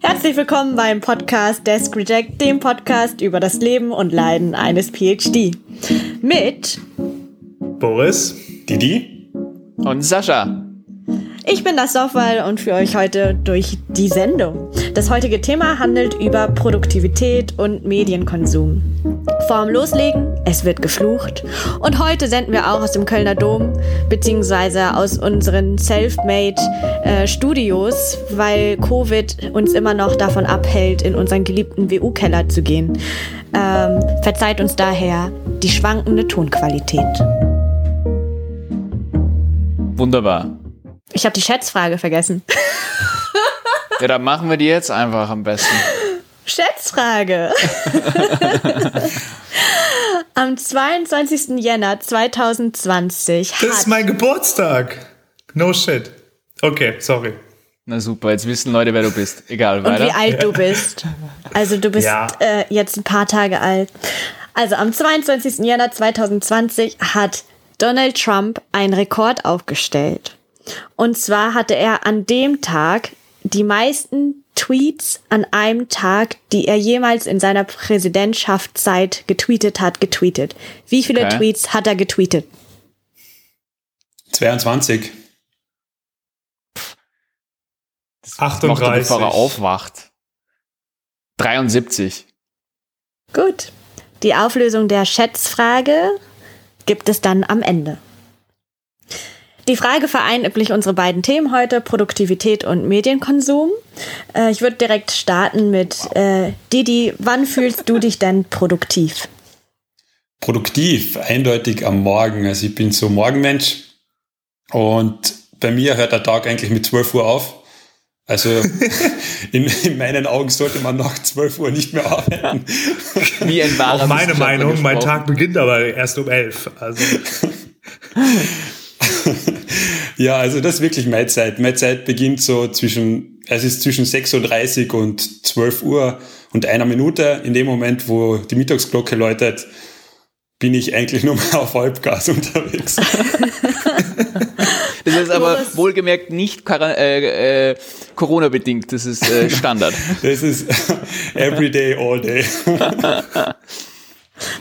Herzlich willkommen beim Podcast Desk Reject, dem Podcast über das Leben und Leiden eines PhD. Mit Boris, Didi und Sascha. Ich bin das Software und führe euch heute durch die Sendung. Das heutige Thema handelt über Produktivität und Medienkonsum. Vorm Loslegen, es wird geflucht. Und heute senden wir auch aus dem Kölner Dom, beziehungsweise aus unseren Selfmade äh, Studios, weil Covid uns immer noch davon abhält, in unseren geliebten WU-Keller zu gehen. Ähm, verzeiht uns daher die schwankende Tonqualität. Wunderbar. Ich habe die Schätzfrage vergessen. ja, dann machen wir die jetzt einfach am besten. Schätzfrage. am 22. Jänner 2020 Das ist mein Geburtstag. No shit. Okay, sorry. Na super, jetzt wissen Leute, wer du bist. Egal, weiter. Und wie alt du bist. Also du bist ja. äh, jetzt ein paar Tage alt. Also am 22. Jänner 2020 hat Donald Trump einen Rekord aufgestellt. Und zwar hatte er an dem Tag die meisten Tweets an einem Tag, die er jemals in seiner Präsidentschaftszeit getweetet hat, getweetet. Wie viele okay. Tweets hat er getweetet? 22. 38. bevor er aufwacht. 73. Gut. Die Auflösung der Schätzfrage gibt es dann am Ende. Die Frage vereint üblich unsere beiden Themen heute, Produktivität und Medienkonsum. Äh, ich würde direkt starten mit äh, Didi, wann fühlst du dich denn produktiv? Produktiv, eindeutig am Morgen. Also ich bin so Morgenmensch und bei mir hört der Tag eigentlich mit 12 Uhr auf. Also in, in, meinen Augen sollte man nach 12 Uhr nicht mehr arbeiten. Wie ein wahrer Auch meine Meinung, mein Tag beginnt aber erst um 11. Also. ja, also das ist wirklich meine Zeit. Meine Zeit beginnt so zwischen, es ist zwischen 6.30 Uhr und 12 Uhr und einer Minute. In dem Moment, wo die Mittagsglocke läutet, bin ich eigentlich nur mal auf Halbgas unterwegs. das ist aber wohlgemerkt nicht äh, äh, Corona-bedingt, das ist äh, Standard. das ist everyday, all day.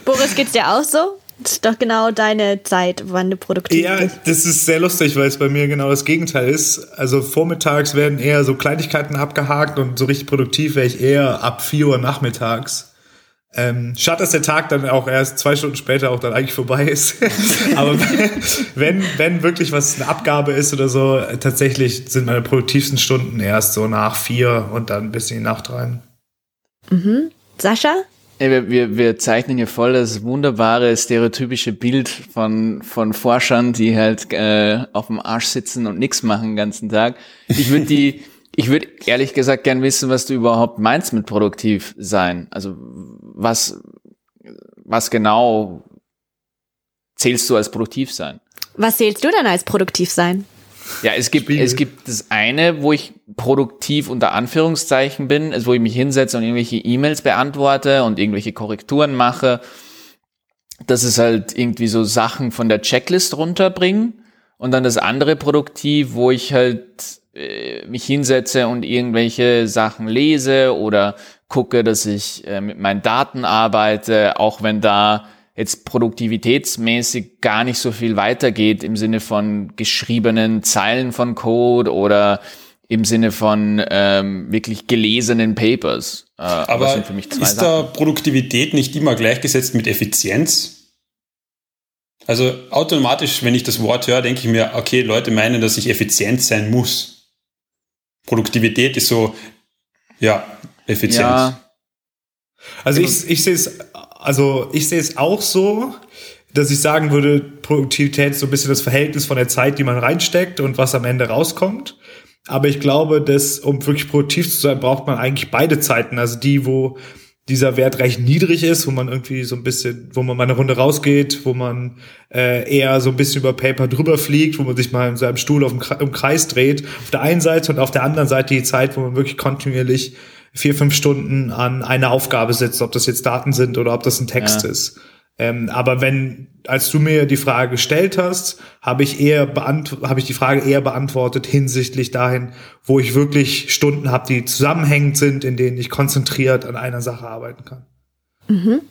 Boris, geht's dir auch so? Das ist doch genau deine Zeit, wann du produktiv ja, bist. Ja, das ist sehr lustig, weil es bei mir genau das Gegenteil ist. Also vormittags werden eher so Kleinigkeiten abgehakt und so richtig produktiv wäre ich eher ab 4 Uhr nachmittags. Ähm, schade, dass der Tag dann auch erst zwei Stunden später auch dann eigentlich vorbei ist. Aber wenn, wenn wirklich was eine Abgabe ist oder so, tatsächlich sind meine produktivsten Stunden erst so nach vier und dann ein bisschen in die Nacht rein. Mhm. Sascha? Ja, wir, wir, wir zeichnen hier voll das wunderbare stereotypische Bild von, von Forschern, die halt äh, auf dem Arsch sitzen und nichts machen den ganzen Tag. Ich würde die, ich würde ehrlich gesagt gern wissen, was du überhaupt meinst mit produktiv sein. Also was, was genau zählst du als produktiv sein? Was zählst du denn als produktiv sein? Ja, es gibt, Spiegel. es gibt das eine, wo ich produktiv unter Anführungszeichen bin, also wo ich mich hinsetze und irgendwelche E-Mails beantworte und irgendwelche Korrekturen mache. Das ist halt irgendwie so Sachen von der Checklist runterbringen. Und dann das andere produktiv, wo ich halt äh, mich hinsetze und irgendwelche Sachen lese oder gucke, dass ich äh, mit meinen Daten arbeite, auch wenn da jetzt produktivitätsmäßig gar nicht so viel weitergeht im Sinne von geschriebenen Zeilen von Code oder im Sinne von ähm, wirklich gelesenen Papers. Äh, aber ist Sachen. da Produktivität nicht immer gleichgesetzt mit Effizienz? Also automatisch, wenn ich das Wort höre, denke ich mir, okay, Leute meinen, dass ich effizient sein muss. Produktivität ist so, ja, Effizienz. Ja. Also ich, ich sehe es also ich sehe es auch so, dass ich sagen würde, Produktivität ist so ein bisschen das Verhältnis von der Zeit, die man reinsteckt und was am Ende rauskommt. Aber ich glaube, dass, um wirklich produktiv zu sein, braucht man eigentlich beide Zeiten. Also die, wo dieser Wert recht niedrig ist, wo man irgendwie so ein bisschen, wo man mal eine Runde rausgeht, wo man äh, eher so ein bisschen über Paper drüber fliegt, wo man sich mal in seinem Stuhl auf dem Kreis dreht. Auf der einen Seite und auf der anderen Seite die Zeit, wo man wirklich kontinuierlich vier, fünf Stunden an einer Aufgabe sitzt, ob das jetzt Daten sind oder ob das ein Text ja. ist. Ähm, aber wenn, als du mir die Frage gestellt hast, habe ich eher habe ich die Frage eher beantwortet hinsichtlich dahin, wo ich wirklich Stunden habe, die zusammenhängend sind, in denen ich konzentriert an einer Sache arbeiten kann. Mhm.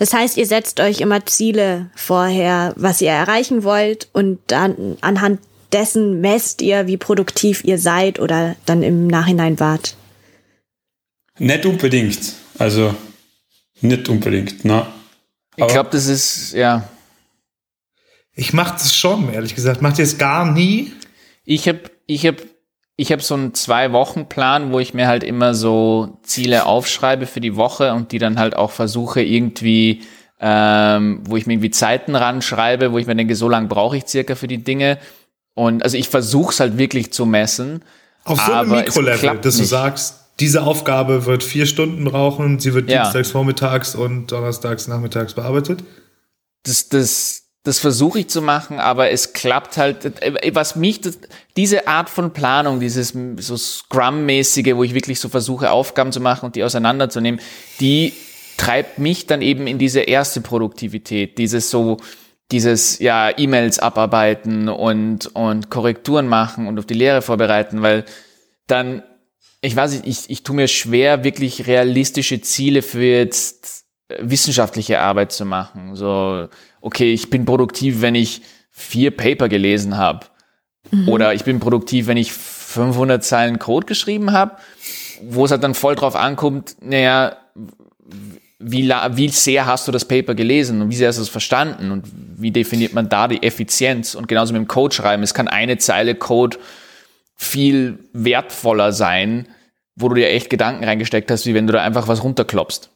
Das heißt, ihr setzt euch immer Ziele vorher, was ihr erreichen wollt und dann anhand dessen messt ihr, wie produktiv ihr seid oder dann im Nachhinein wart. Nicht unbedingt. Also nicht unbedingt, ne? Ich glaube, das ist, ja. Ich mache das schon, ehrlich gesagt. Macht ihr es gar nie? Ich habe ich hab, ich hab so einen Zwei-Wochen-Plan, wo ich mir halt immer so Ziele aufschreibe für die Woche und die dann halt auch versuche irgendwie, ähm, wo ich mir irgendwie Zeiten ranschreibe, wo ich mir denke, so lange brauche ich circa für die Dinge. Und also ich versuche es halt wirklich zu messen. Auf so einem Mikrolevel, dass du sagst, diese Aufgabe wird vier Stunden brauchen, sie wird ja. dienstags vormittags und donnerstags nachmittags bearbeitet? Das, das, das versuche ich zu machen, aber es klappt halt. Was mich, diese Art von Planung, dieses so Scrum-mäßige, wo ich wirklich so versuche, Aufgaben zu machen und die auseinanderzunehmen, die treibt mich dann eben in diese erste Produktivität, dieses so, dieses, ja, E-Mails abarbeiten und, und Korrekturen machen und auf die Lehre vorbereiten, weil dann ich weiß nicht, ich, ich tue mir schwer, wirklich realistische Ziele für jetzt äh, wissenschaftliche Arbeit zu machen. So, okay, ich bin produktiv, wenn ich vier Paper gelesen habe. Mhm. Oder ich bin produktiv, wenn ich 500 Zeilen Code geschrieben habe, wo es halt dann voll drauf ankommt, naja, wie, wie sehr hast du das Paper gelesen und wie sehr hast du es verstanden und wie definiert man da die Effizienz und genauso mit dem Code schreiben. Es kann eine Zeile Code viel wertvoller sein, wo du dir echt Gedanken reingesteckt hast, wie wenn du da einfach was runterklopst.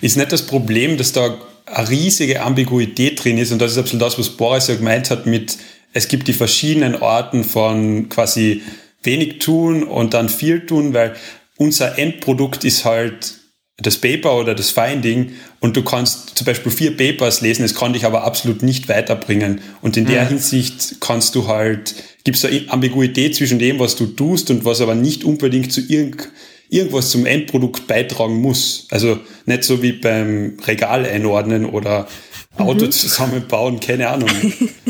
Ist nicht das Problem, dass da eine riesige Ambiguität drin ist und das ist absolut das, was Boris ja gemeint hat mit, es gibt die verschiedenen Arten von quasi wenig tun und dann viel tun, weil unser Endprodukt ist halt das Paper oder das Finding und du kannst zum Beispiel vier Papers lesen, es kann dich aber absolut nicht weiterbringen. Und in der mhm. Hinsicht kannst du halt, gibt es eine Ambiguität zwischen dem, was du tust und was aber nicht unbedingt zu irgend, irgendwas zum Endprodukt beitragen muss. Also nicht so wie beim Regal einordnen oder Auto mhm. zusammenbauen, keine Ahnung.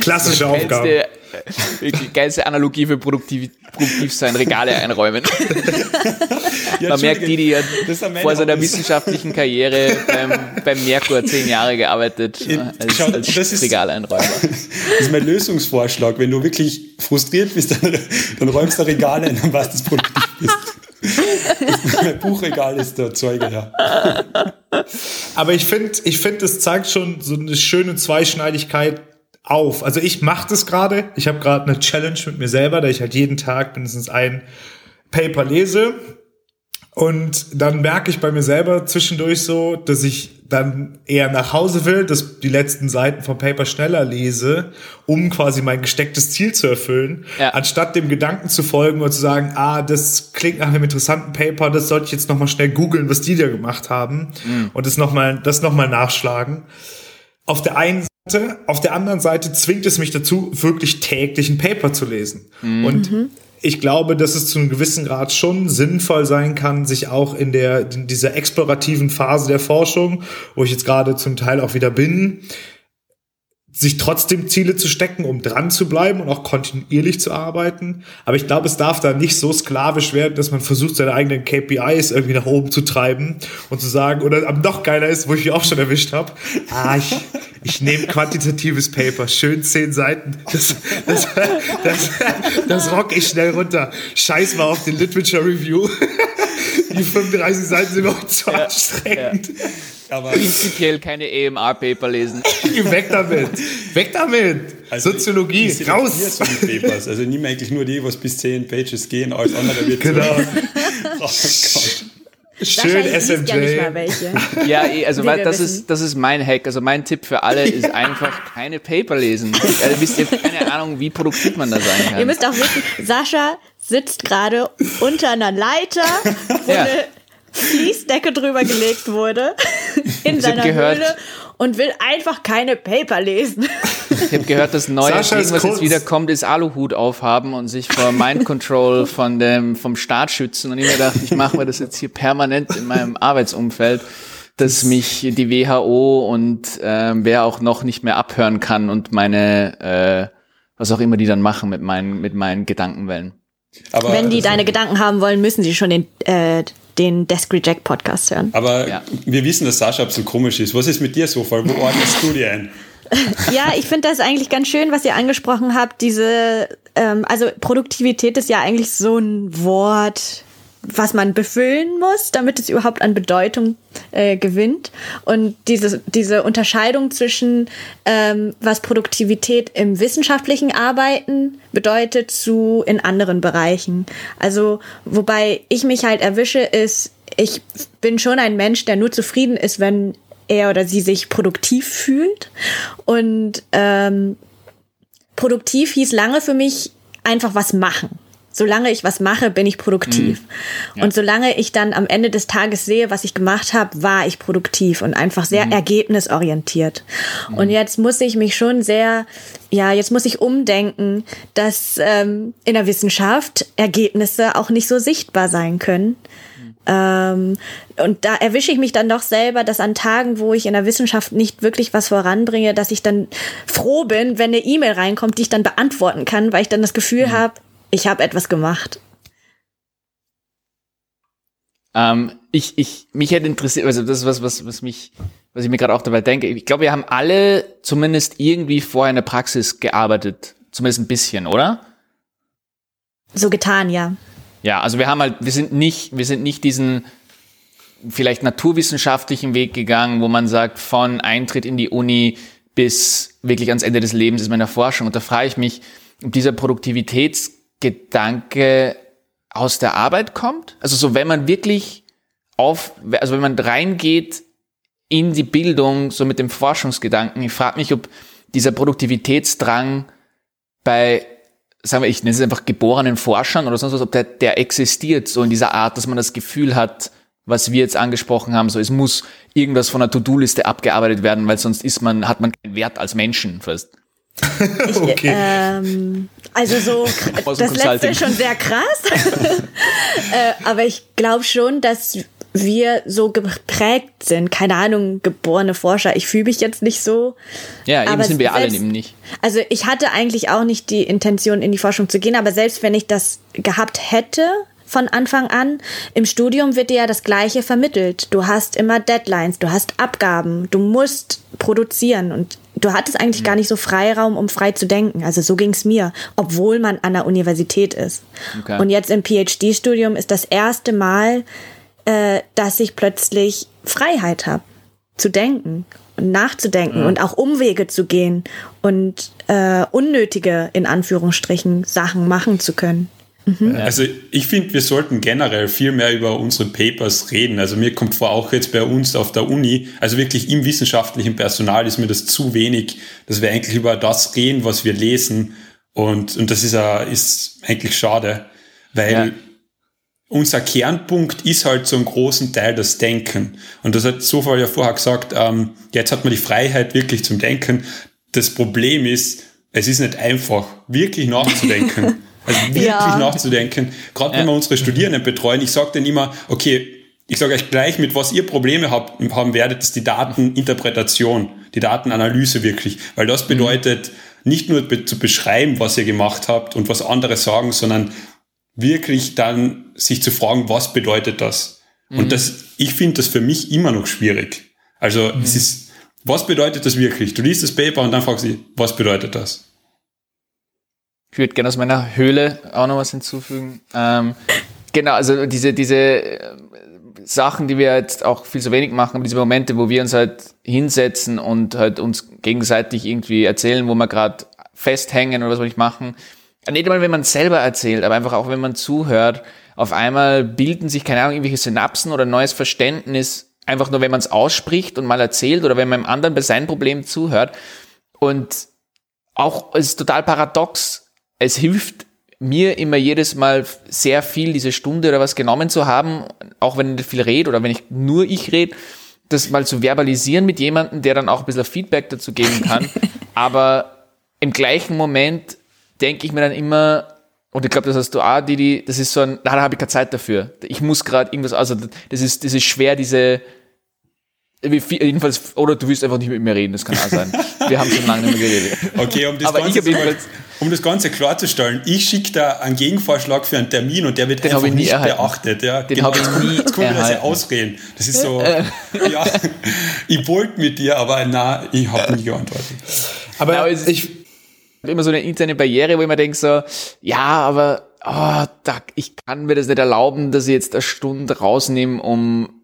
Klassische Aufgabe. Die geilste Analogie für produktiv, produktiv sein, Regale einräumen. ja, Man merkt die, die vor seiner wissenschaftlichen Karriere beim, beim Merkur zehn Jahre gearbeitet ja, als, schau, als das ist, Regaleinräumer. Das ist mein Lösungsvorschlag. Wenn du wirklich frustriert bist, dann, dann räumst du Regale ein und weißt, dass du produktiv bist. mein Buchregal ist der Zeuge, ja. Aber ich finde, ich finde, das zeigt schon so eine schöne Zweischneidigkeit auf. Also ich mache das gerade. Ich habe gerade eine Challenge mit mir selber, da ich halt jeden Tag mindestens ein Paper lese. Und dann merke ich bei mir selber zwischendurch so, dass ich dann eher nach Hause will, dass die letzten Seiten vom Paper schneller lese, um quasi mein gestecktes Ziel zu erfüllen, ja. anstatt dem Gedanken zu folgen und zu sagen, ah, das klingt nach einem interessanten Paper, das sollte ich jetzt nochmal schnell googeln, was die da gemacht haben mhm. und das nochmal, das noch mal nachschlagen. Auf der einen Seite, auf der anderen Seite zwingt es mich dazu, wirklich täglich ein Paper zu lesen. Mhm. Und ich glaube, dass es zu einem gewissen Grad schon sinnvoll sein kann, sich auch in der in dieser explorativen Phase der Forschung, wo ich jetzt gerade zum Teil auch wieder bin, sich trotzdem Ziele zu stecken, um dran zu bleiben und auch kontinuierlich zu arbeiten. Aber ich glaube, es darf da nicht so sklavisch werden, dass man versucht, seine eigenen KPIs irgendwie nach oben zu treiben und zu sagen, oder am noch geiler ist, wo ich mich auch schon erwischt habe, ah, ich, ich nehme quantitatives Paper, schön zehn Seiten, das, das, das, das rock ich schnell runter. Scheiß mal auf den Literature Review. Die 35 Seiten sind mir zu ja, anstrengend. Ja aber prinzipiell keine EMR-Paper lesen. Weg damit! Weg damit! Also Soziologie, ich, ich raus! So die Papers. Also nimm eigentlich nur die, was bis 10 Pages gehen, alles andere wird Genau. oh Schön SMJ. Ja, ja, eh, also das ist, das ist mein Hack. Also mein Tipp für alle ist einfach keine Paper lesen. Also wisst ihr keine Ahnung, wie produktiv man da sein kann. Ihr müsst auch wissen, Sascha sitzt gerade unter einer Leiter, wo ja. eine Fließdecke drüber gelegt wurde in ich seiner gehört, Höhle und will einfach keine Paper lesen. Ich habe gehört, das neue Sascha Ding, was jetzt wieder kommt, ist Aluhut aufhaben und sich vor Mind Control von dem, vom Staat schützen. Und ich mir gedacht, ich mache mir das jetzt hier permanent in meinem Arbeitsumfeld. dass mich die WHO und äh, wer auch noch nicht mehr abhören kann und meine, äh, was auch immer die dann machen mit meinen, mit meinen Gedankenwellen. Aber Wenn die deine Gedanken haben wollen, müssen sie schon den, äh, den Desk Reject Podcast hören. Aber ja. wir wissen, dass Sascha ein bisschen komisch ist. Was ist mit dir so? Wo ordnest du dir ein? ja, ich finde das eigentlich ganz schön, was ihr angesprochen habt. Diese, ähm, also Produktivität ist ja eigentlich so ein Wort, was man befüllen muss, damit es überhaupt an Bedeutung äh, gewinnt. Und diese, diese Unterscheidung zwischen, ähm, was Produktivität im wissenschaftlichen Arbeiten bedeutet, zu in anderen Bereichen. Also, wobei ich mich halt erwische, ist, ich bin schon ein Mensch, der nur zufrieden ist, wenn er oder sie sich produktiv fühlt. Und ähm, produktiv hieß lange für mich einfach was machen. Solange ich was mache, bin ich produktiv. Mhm. Ja. Und solange ich dann am Ende des Tages sehe, was ich gemacht habe, war ich produktiv und einfach sehr mhm. ergebnisorientiert. Mhm. Und jetzt muss ich mich schon sehr, ja, jetzt muss ich umdenken, dass ähm, in der Wissenschaft Ergebnisse auch nicht so sichtbar sein können. Ähm, und da erwische ich mich dann doch selber, dass an Tagen, wo ich in der Wissenschaft nicht wirklich was voranbringe, dass ich dann froh bin, wenn eine E-Mail reinkommt, die ich dann beantworten kann, weil ich dann das Gefühl mhm. habe, ich habe etwas gemacht. Ähm, ich, ich, mich hätte interessiert, also das ist was, was, was mich, was ich mir gerade auch dabei denke. Ich glaube, wir haben alle zumindest irgendwie vorher in der Praxis gearbeitet. Zumindest ein bisschen, oder? So getan, ja. Ja, also wir haben halt, wir sind nicht, wir sind nicht diesen vielleicht naturwissenschaftlichen Weg gegangen, wo man sagt, von Eintritt in die Uni bis wirklich ans Ende des Lebens ist meine Forschung. Und da frage ich mich, ob dieser Produktivitätsgedanke aus der Arbeit kommt. Also so, wenn man wirklich auf, also wenn man reingeht in die Bildung, so mit dem Forschungsgedanken, ich frage mich, ob dieser Produktivitätsdrang bei sagen wir, ich nenne es einfach geborenen Forschern oder sonst was, ob der, der existiert, so in dieser Art, dass man das Gefühl hat, was wir jetzt angesprochen haben, so es muss irgendwas von der To-Do-Liste abgearbeitet werden, weil sonst ist man, hat man keinen Wert als Menschen fast. Ich, okay. Ähm, also so, das letzte ist schon sehr krass. äh, aber ich glaube schon, dass wir so geprägt sind. Keine Ahnung, geborene Forscher. Ich fühle mich jetzt nicht so. Ja, eben sind wir selbst, alle eben nicht. Also ich hatte eigentlich auch nicht die Intention, in die Forschung zu gehen, aber selbst wenn ich das gehabt hätte, von Anfang an. Im Studium wird dir ja das Gleiche vermittelt. Du hast immer Deadlines, du hast Abgaben, du musst produzieren und du hattest eigentlich mhm. gar nicht so Freiraum, um frei zu denken. Also so ging's mir, obwohl man an der Universität ist. Okay. Und jetzt im PhD-Studium ist das erste Mal, äh, dass ich plötzlich Freiheit habe, zu denken und nachzudenken ja. und auch Umwege zu gehen und äh, unnötige, in Anführungsstrichen, Sachen machen zu können. Mhm. Also ich finde, wir sollten generell viel mehr über unsere Papers reden. Also mir kommt vor, auch jetzt bei uns auf der Uni, also wirklich im wissenschaftlichen Personal ist mir das zu wenig, dass wir eigentlich über das reden, was wir lesen. Und, und das ist, a, ist eigentlich schade, weil ja unser Kernpunkt ist halt zum großen Teil das Denken. Und das hat Sofal ja vorher gesagt, ähm, jetzt hat man die Freiheit wirklich zum Denken. Das Problem ist, es ist nicht einfach, wirklich nachzudenken. Also wirklich ja. nachzudenken. Gerade wenn wir unsere Studierenden betreuen, ich sage denen immer, okay, ich sage euch gleich, mit was ihr Probleme habt, haben werdet, ist die Dateninterpretation, die Datenanalyse wirklich. Weil das mhm. bedeutet, nicht nur zu beschreiben, was ihr gemacht habt und was andere sagen, sondern wirklich dann sich zu fragen, was bedeutet das? Mhm. Und das, ich finde das für mich immer noch schwierig. Also mhm. es ist, was bedeutet das wirklich? Du liest das Paper und dann fragst du, was bedeutet das? Ich würde gerne aus meiner Höhle auch noch was hinzufügen. Ähm, genau, also diese, diese äh, Sachen, die wir jetzt auch viel zu wenig machen, diese Momente, wo wir uns halt hinsetzen und halt uns gegenseitig irgendwie erzählen, wo wir gerade festhängen oder was wir nicht machen, nicht einmal, wenn man selber erzählt, aber einfach auch, wenn man zuhört, auf einmal bilden sich, keine Ahnung, irgendwelche Synapsen oder neues Verständnis, einfach nur, wenn man es ausspricht und mal erzählt oder wenn man einem anderen bei seinem Problem zuhört. Und auch, es ist total paradox, es hilft mir immer jedes Mal sehr viel, diese Stunde oder was genommen zu haben, auch wenn ich nicht viel rede oder wenn ich nur ich rede, das mal zu verbalisieren mit jemandem, der dann auch ein bisschen Feedback dazu geben kann. Aber im gleichen Moment denke ich mir dann immer, und ich glaube, das hast du auch, Didi, das ist so ein, da habe ich keine Zeit dafür. Ich muss gerade irgendwas, also das ist, das ist schwer, diese, Jedenfalls, oder du willst einfach nicht mit mir reden, das kann auch sein. Wir haben schon lange nicht mehr geredet. Okay, um das, Aber Ganze, mal, um das Ganze klarzustellen, ich schicke da einen Gegenvorschlag für einen Termin und der wird den einfach nicht erhalten. beachtet. Ja, den genau, habe ich nie Jetzt kommen wir ausreden. Das ist so, ja, ich wollte mit dir, aber nein, ich habe nie geantwortet. Aber ja, ich habe immer so eine interne Barriere, wo ich mir denke so, ja, aber oh, da, ich kann mir das nicht erlauben, dass ich jetzt eine Stunde rausnehme, um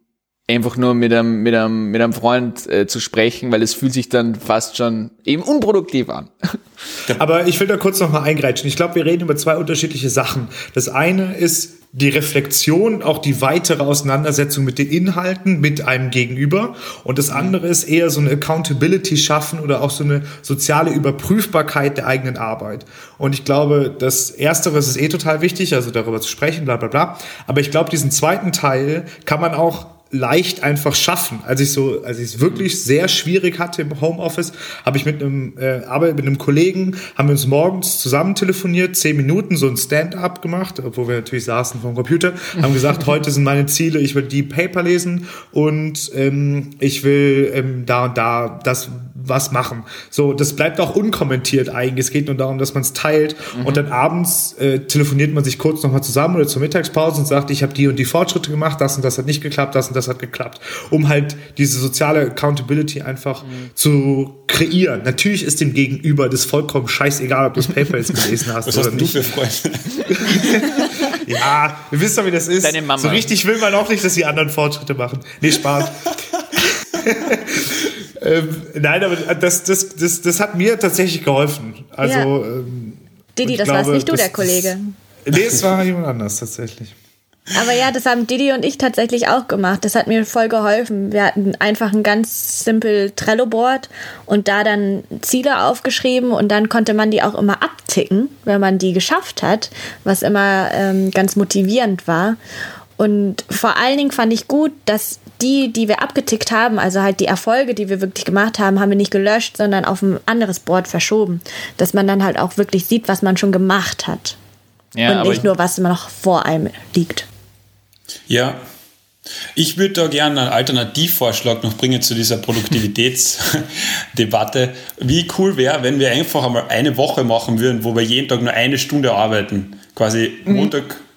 einfach nur mit einem, mit einem, mit einem Freund äh, zu sprechen, weil es fühlt sich dann fast schon eben unproduktiv an. Aber ich will da kurz noch mal eingreifen. Ich glaube, wir reden über zwei unterschiedliche Sachen. Das eine ist die Reflexion, auch die weitere Auseinandersetzung mit den Inhalten, mit einem Gegenüber. Und das andere ist eher so eine Accountability schaffen oder auch so eine soziale Überprüfbarkeit der eigenen Arbeit. Und ich glaube, das Erstere ist eh total wichtig, also darüber zu sprechen, bla bla bla. Aber ich glaube, diesen zweiten Teil kann man auch leicht einfach schaffen. Als ich so, als ich es wirklich sehr schwierig hatte im Homeoffice, habe ich mit einem äh, Arbeit mit einem Kollegen haben wir uns morgens zusammen telefoniert, zehn Minuten so ein Stand-up gemacht, obwohl wir natürlich saßen vom Computer, haben gesagt, heute sind meine Ziele, ich will die Paper lesen und ähm, ich will ähm, da und da das was machen. So, das bleibt auch unkommentiert eigentlich. Es geht nur darum, dass man es teilt mhm. und dann abends äh, telefoniert man sich kurz nochmal zusammen oder zur Mittagspause und sagt, ich habe die und die Fortschritte gemacht, das und das hat nicht geklappt, das und das hat geklappt, um halt diese soziale Accountability einfach mhm. zu kreieren. Natürlich ist dem Gegenüber das vollkommen scheißegal, ob du das Paper jetzt gelesen hast Was oder hast nicht. Du für Freunde? ja, wir wissen doch, wie das ist. Deine Mama. So richtig will man auch nicht, dass die anderen Fortschritte machen. Nee, Spaß. ähm, nein, aber das, das, das, das hat mir tatsächlich geholfen. Also, ja. ähm, Didi, das glaube, warst nicht du, der Kollege. Das, nee, es war jemand anders tatsächlich. Aber ja, das haben Didi und ich tatsächlich auch gemacht. Das hat mir voll geholfen. Wir hatten einfach ein ganz simpel Trello-Board und da dann Ziele aufgeschrieben und dann konnte man die auch immer abticken, wenn man die geschafft hat, was immer ähm, ganz motivierend war. Und vor allen Dingen fand ich gut, dass die, die wir abgetickt haben, also halt die Erfolge, die wir wirklich gemacht haben, haben wir nicht gelöscht, sondern auf ein anderes Board verschoben. Dass man dann halt auch wirklich sieht, was man schon gemacht hat. Ja, und nicht nur, was noch vor einem liegt. Ja, ich würde da gerne einen Alternativvorschlag noch bringen zu dieser Produktivitätsdebatte. Wie cool wäre, wenn wir einfach einmal eine Woche machen würden, wo wir jeden Tag nur eine Stunde arbeiten. Quasi mhm.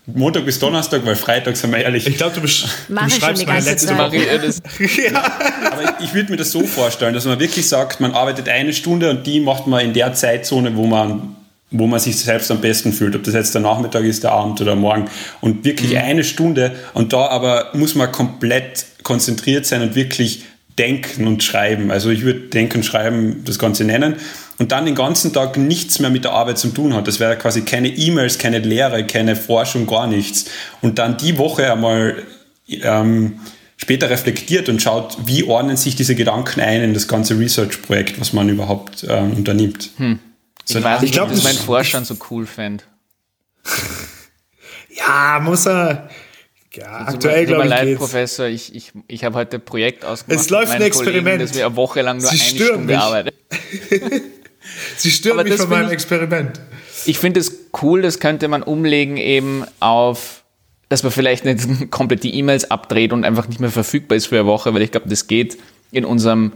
Montag, bis Donnerstag, weil Freitag, sind wir ehrlich. Ich glaube, du, besch du beschreibst meine letzte. Woche. ja. Aber ich würde mir das so vorstellen, dass man wirklich sagt, man arbeitet eine Stunde und die macht man in der Zeitzone, wo man wo man sich selbst am besten fühlt, ob das jetzt der Nachmittag ist, der Abend oder morgen. Und wirklich mhm. eine Stunde und da aber muss man komplett konzentriert sein und wirklich denken und schreiben. Also ich würde denken und schreiben das Ganze nennen und dann den ganzen Tag nichts mehr mit der Arbeit zu tun hat. Das wäre quasi keine E-Mails, keine Lehre, keine Forschung, gar nichts. Und dann die Woche einmal ähm, später reflektiert und schaut, wie ordnen sich diese Gedanken ein in das ganze Research-Projekt, was man überhaupt ähm, unternimmt. Hm. So ich weiß nicht, ob das mein Vorstand so cool fände. ja, muss er. Ja, also aktuell glaube ich. leid, geht's. Professor, ich, ich, ich habe heute ein Projekt ausgemacht. Es läuft ein Experiment. Kollegen, dass wir eine Woche lang nur Sie eine Stunde mich. arbeiten. Sie stören Aber mich von meinem ich, Experiment. Ich finde es cool, das könnte man umlegen eben auf, dass man vielleicht nicht komplett die E-Mails abdreht und einfach nicht mehr verfügbar ist für eine Woche, weil ich glaube, das geht in unserem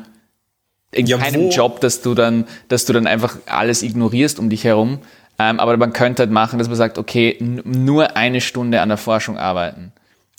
in ja, keinem wo? Job, dass du dann, dass du dann einfach alles ignorierst um dich herum. Ähm, aber man könnte halt machen, dass man sagt, okay, nur eine Stunde an der Forschung arbeiten.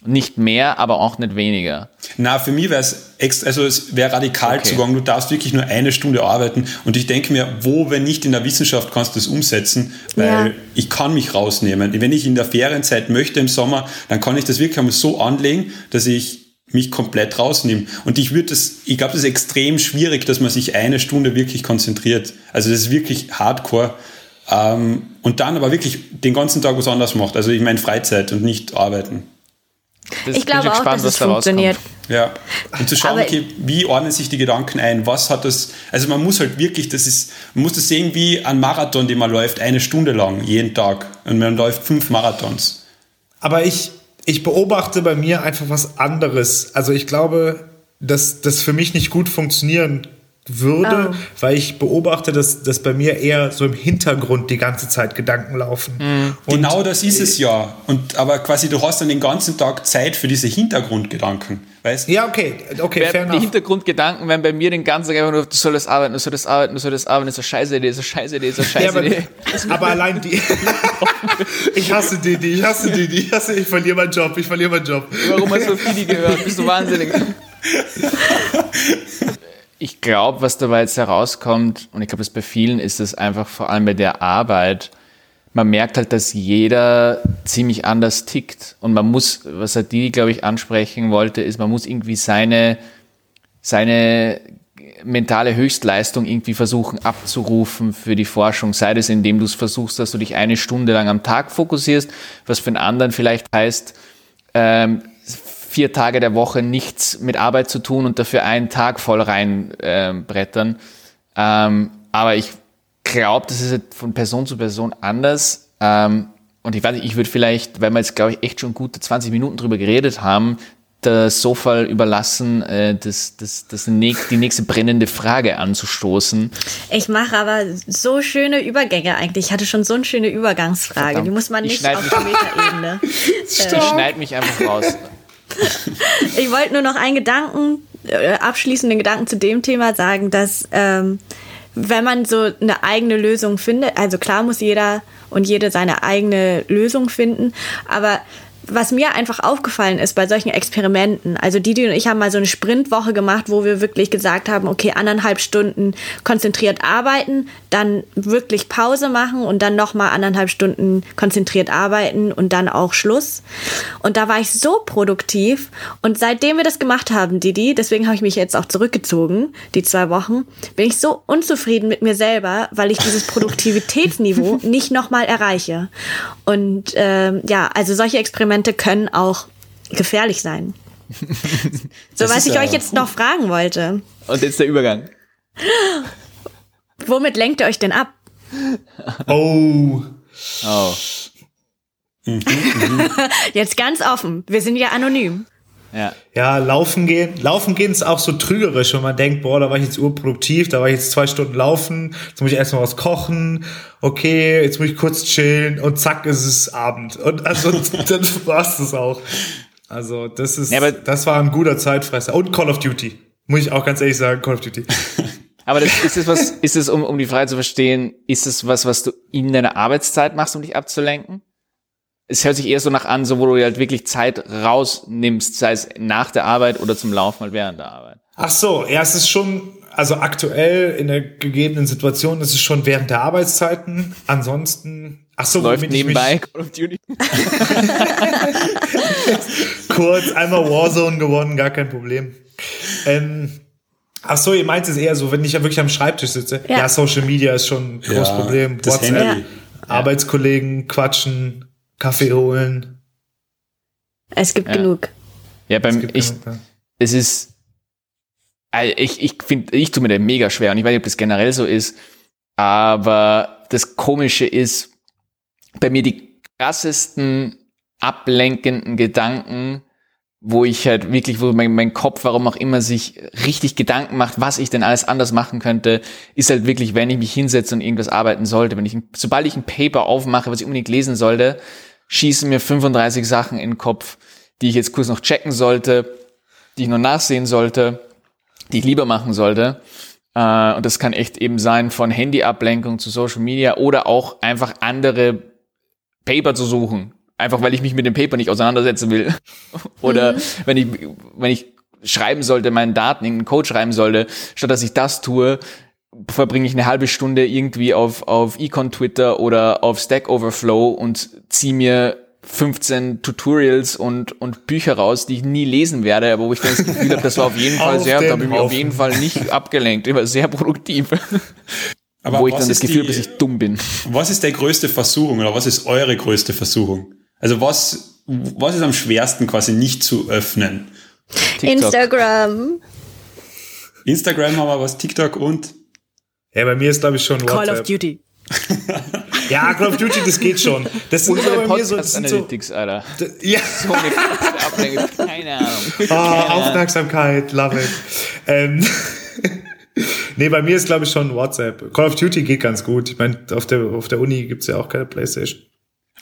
Nicht mehr, aber auch nicht weniger. Na, für mich wäre es extra, also es wäre radikal okay. Zugang. Du darfst wirklich nur eine Stunde arbeiten. Und ich denke mir, wo, wenn nicht in der Wissenschaft, kannst du das umsetzen? Weil ja. ich kann mich rausnehmen. Wenn ich in der Ferienzeit möchte im Sommer, dann kann ich das wirklich einmal so anlegen, dass ich mich komplett rausnehme. Und ich würde das, ich glaube, das ist extrem schwierig, dass man sich eine Stunde wirklich konzentriert. Also das ist wirklich hardcore. Ähm, und dann aber wirklich den ganzen Tag was anderes macht. Also ich meine Freizeit und nicht arbeiten. Das ich glaube auch, gespannt, dass es funktioniert. Ja. Und zu schauen, okay, wie ordnen sich die Gedanken ein? Was hat das? Also man muss halt wirklich, das ist, man muss das sehen wie ein Marathon, den man läuft, eine Stunde lang, jeden Tag. Und man läuft fünf Marathons. Aber ich, ich beobachte bei mir einfach was anderes. Also ich glaube, dass das für mich nicht gut funktionieren würde, oh. weil ich beobachte, dass, dass bei mir eher so im Hintergrund die ganze Zeit Gedanken laufen. Mhm. genau das ist es ja. Und, aber quasi du hast dann den ganzen Tag Zeit für diese Hintergrundgedanken. Weißt? Ja, okay, okay, fair Die Hintergrundgedanken werden bei mir den ganzen Tag einfach nur, du sollst arbeiten, du sollst arbeiten, du sollst arbeiten, das ist eine scheiße Idee, das ist eine scheiße Idee, das ist eine scheiße Idee. Ja, aber, aber allein die, ich hasse die, die, ich hasse die, die, ich hasse, ich verliere meinen Job, ich verliere meinen Job. Warum hast du Fidi gehört? Bist du wahnsinnig? ich glaube, was dabei jetzt herauskommt, und ich glaube, das bei vielen ist es einfach vor allem bei der Arbeit, man merkt halt, dass jeder ziemlich anders tickt. Und man muss, was er die, glaube ich, ansprechen wollte, ist, man muss irgendwie seine, seine mentale Höchstleistung irgendwie versuchen abzurufen für die Forschung, sei das indem du es versuchst, dass du dich eine Stunde lang am Tag fokussierst, was für einen anderen vielleicht heißt, ähm, vier Tage der Woche nichts mit Arbeit zu tun und dafür einen Tag voll reinbrettern. Ähm, ähm, aber ich glaube, das ist von Person zu Person anders. Ähm, und ich weiß nicht, ich würde vielleicht, weil wir jetzt, glaube ich, echt schon gute 20 Minuten drüber geredet haben, das Sofa überlassen, äh, das, das, das die nächste brennende Frage anzustoßen. Ich mache aber so schöne Übergänge eigentlich. Ich hatte schon so eine schöne Übergangsfrage. Verdammt. Die muss man nicht auf der Metaebene. ich schneide mich einfach raus. ich wollte nur noch einen Gedanken, äh, abschließenden Gedanken zu dem Thema sagen, dass ähm, wenn man so eine eigene Lösung findet, also klar muss jeder und jede seine eigene Lösung finden, aber was mir einfach aufgefallen ist bei solchen Experimenten, also Didi und ich haben mal so eine Sprintwoche gemacht, wo wir wirklich gesagt haben, okay, anderthalb Stunden konzentriert arbeiten, dann wirklich Pause machen und dann nochmal anderthalb Stunden konzentriert arbeiten und dann auch Schluss. Und da war ich so produktiv und seitdem wir das gemacht haben, Didi, deswegen habe ich mich jetzt auch zurückgezogen, die zwei Wochen, bin ich so unzufrieden mit mir selber, weil ich dieses Produktivitätsniveau nicht nochmal erreiche. Und ähm, ja, also solche Experimente Experimente können auch gefährlich sein. so, was ich euch jetzt noch fragen wollte. Und jetzt der Übergang. Womit lenkt ihr euch denn ab? Oh. Oh. jetzt ganz offen. Wir sind ja anonym. Ja. ja, laufen gehen. Laufen gehen ist auch so trügerisch, wenn man denkt, boah, da war ich jetzt urproduktiv, da war ich jetzt zwei Stunden laufen, jetzt muss ich erstmal was kochen, okay, jetzt muss ich kurz chillen und zack ist es Abend. Und also dann war's das auch. Also das ist, ja, das war ein guter Zeitfresser. Und Call of Duty. Muss ich auch ganz ehrlich sagen, Call of Duty. Aber das, ist es was, ist es, um, um die Frage zu verstehen, ist es was, was du in deiner Arbeitszeit machst, um dich abzulenken? Es hört sich eher so nach an, so wo du halt wirklich Zeit rausnimmst, sei es nach der Arbeit oder zum Laufen mal während der Arbeit. Ach so, ja, es ist schon, also aktuell in der gegebenen Situation ist es schon während der Arbeitszeiten. Ansonsten, ach so, läuft nebenbei Call of Duty. Kurz einmal Warzone gewonnen, gar kein Problem. Ähm, Ach so, ihr meint es eher so, wenn ich ja wirklich am Schreibtisch sitze. Ja, ja Social Media ist schon ein großes ja, Problem. WhatsApp. Arbeitskollegen quatschen, Kaffee holen. Es gibt ja. genug. Ja, beim es ich, genug, ja. es ist, also ich, ich finde, ich tue mir da mega schwer und ich weiß nicht, ob das generell so ist, aber das Komische ist, bei mir die krassesten ablenkenden Gedanken, wo ich halt wirklich, wo mein, mein Kopf, warum auch immer, sich richtig Gedanken macht, was ich denn alles anders machen könnte, ist halt wirklich, wenn ich mich hinsetze und irgendwas arbeiten sollte. Wenn ich, sobald ich ein Paper aufmache, was ich unbedingt lesen sollte, schießen mir 35 Sachen in den Kopf, die ich jetzt kurz noch checken sollte, die ich noch nachsehen sollte, die ich lieber machen sollte. Äh, und das kann echt eben sein von Handyablenkung zu Social Media oder auch einfach andere Paper zu suchen. Einfach weil ich mich mit dem Paper nicht auseinandersetzen will. oder mhm. wenn ich, wenn ich schreiben sollte, meinen Daten, irgendeinen Code schreiben sollte, statt dass ich das tue, verbringe ich eine halbe Stunde irgendwie auf, auf Econ Twitter oder auf Stack Overflow und ziehe mir 15 Tutorials und, und Bücher raus, die ich nie lesen werde, aber wo ich dann das Gefühl habe, das war auf jeden Fall sehr, da habe ich mich auf jeden Fall nicht abgelenkt, ich war sehr produktiv. Aber wo ich dann das Gefühl habe, dass ich dumm bin. Was ist der größte Versuchung oder was ist eure größte Versuchung? Also was, was ist am schwersten quasi nicht zu öffnen? TikTok. Instagram. Instagram haben wir was, TikTok und ja, bei mir ist, glaube ich, schon WhatsApp. Call of Duty. ja, Call of Duty, das geht schon. Das sind Unsere bei mir so, das Analytics, so, Alter. Ja. So eine Ablenkung, keine Ahnung. Oh, Aufmerksamkeit, love it. Ähm, nee, bei mir ist, glaube ich, schon WhatsApp. Call of Duty geht ganz gut. Ich meine, auf der, auf der Uni gibt's ja auch keine Playstation.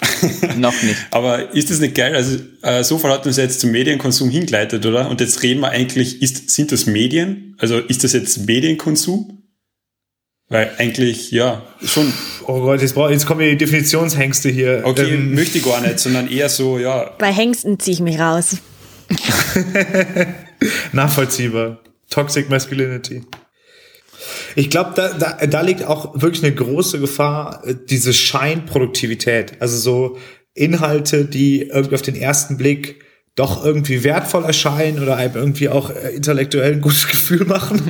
Noch nicht. Aber ist das nicht geil? Also, äh, so hat uns jetzt zum Medienkonsum hingeleitet, oder? Und jetzt reden wir eigentlich, ist, sind das Medien? Also ist das jetzt Medienkonsum? Weil eigentlich, ja, schon. Oh Gott, jetzt, brauch, jetzt kommen die Definitionshengste hier. Okay, ähm. möchte ich gar nicht, sondern eher so, ja. Bei Hengsten ziehe ich mich raus. Nachvollziehbar. Toxic Masculinity. Ich glaube, da, da, da liegt auch wirklich eine große Gefahr, äh, diese Scheinproduktivität. Also so Inhalte, die irgendwie auf den ersten Blick doch irgendwie wertvoll erscheinen oder einem irgendwie auch äh, intellektuell ein gutes Gefühl machen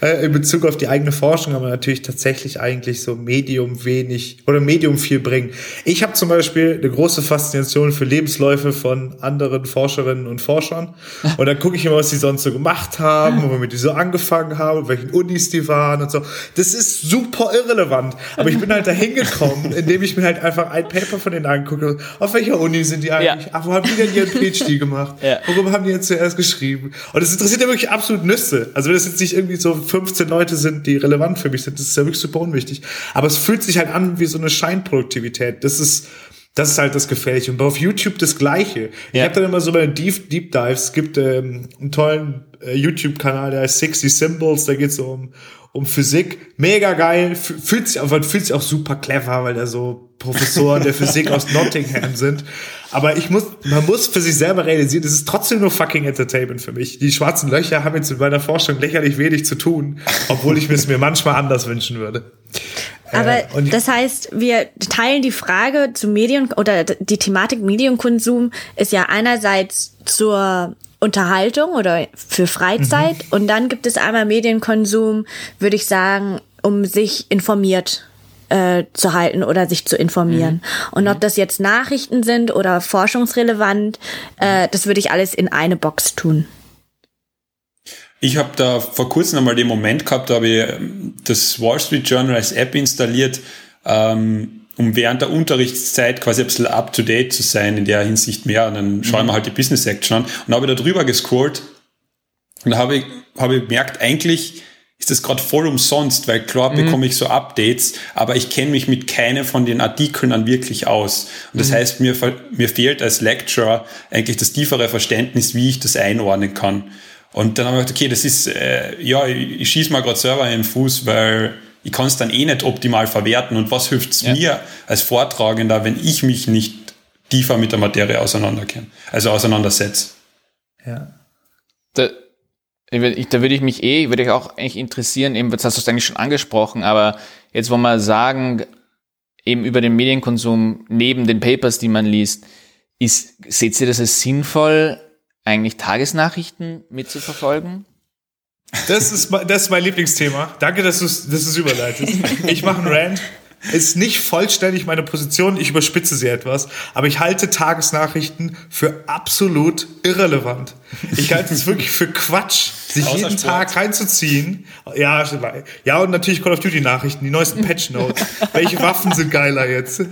äh, in Bezug auf die eigene Forschung, aber natürlich tatsächlich eigentlich so Medium wenig oder Medium viel bringen. Ich habe zum Beispiel eine große Faszination für Lebensläufe von anderen Forscherinnen und Forschern und dann gucke ich immer, was die sonst so gemacht haben, womit die so angefangen haben, welchen Unis die waren und so. Das ist super irrelevant, aber ich bin halt da hingekommen, indem ich mir halt einfach ein Paper von denen angucke, auf welcher Uni sind die eigentlich, ja. ach, wo haben die denn ihren PhD gemacht? Gemacht? Ja. Worüber haben die jetzt zuerst geschrieben? Und es interessiert ja wirklich absolut Nüsse. Also wenn das jetzt nicht irgendwie so 15 Leute sind, die relevant für mich sind, das ist ja wirklich super unwichtig. Aber es fühlt sich halt an wie so eine Scheinproduktivität. Das ist, das ist halt das Gefährliche. Und auf YouTube das Gleiche. Ja. Ich habe dann immer so meine Deep, Deep Dives. Es gibt ähm, einen tollen äh, YouTube-Kanal, der heißt 60 Symbols. Da geht es so um, um Physik. Mega geil. Fühlt sich, fühlt sich auch super clever, weil da so Professoren der Physik aus Nottingham sind. Aber ich muss, man muss für sich selber realisieren, das ist trotzdem nur fucking Entertainment für mich. Die schwarzen Löcher haben jetzt mit meiner Forschung lächerlich wenig zu tun, obwohl ich es mir manchmal anders wünschen würde. Aber äh, das heißt, wir teilen die Frage zu Medien oder die Thematik Medienkonsum ist ja einerseits zur Unterhaltung oder für Freizeit mhm. und dann gibt es einmal Medienkonsum, würde ich sagen, um sich informiert äh, zu halten oder sich zu informieren. Mhm. Und ob mhm. das jetzt Nachrichten sind oder forschungsrelevant, äh, das würde ich alles in eine Box tun. Ich habe da vor kurzem einmal den Moment gehabt, da habe ich ähm, das Wall Street Journal als App installiert, ähm, um während der Unterrichtszeit quasi ein bisschen up to date zu sein in der Hinsicht mehr. Und dann schauen wir mhm. halt die Business Section an und habe da drüber gescrollt und habe ich gemerkt, eigentlich ist das gerade voll umsonst, weil klar mhm. bekomme ich so Updates, aber ich kenne mich mit keinem von den Artikeln dann wirklich aus. Und das mhm. heißt, mir, mir fehlt als Lecturer eigentlich das tiefere Verständnis, wie ich das einordnen kann. Und dann habe ich gedacht, okay, das ist, äh, ja, ich, ich schieße mal gerade selber in den Fuß, weil ich kann es dann eh nicht optimal verwerten. Und was hilft es ja. mir als Vortragender, wenn ich mich nicht tiefer mit der Materie auseinanderkenne, also auseinandersetze? Ja. Da, da würde ich mich eh, würde ich auch eigentlich interessieren, eben, das hast du eigentlich schon angesprochen, aber jetzt wollen wir sagen, eben über den Medienkonsum neben den Papers, die man liest, ist, seht ihr das als sinnvoll, eigentlich Tagesnachrichten mitzuverfolgen? Das ist, das ist mein Lieblingsthema. Danke, dass du es dass überleitest. Ich mache einen Rant ist nicht vollständig meine Position, ich überspitze sie etwas, aber ich halte Tagesnachrichten für absolut irrelevant. Ich halte es wirklich für Quatsch, sich Außer jeden Sport. Tag reinzuziehen. Ja, ja, und natürlich Call of Duty Nachrichten, die neuesten Patch Notes. Welche Waffen sind geiler jetzt?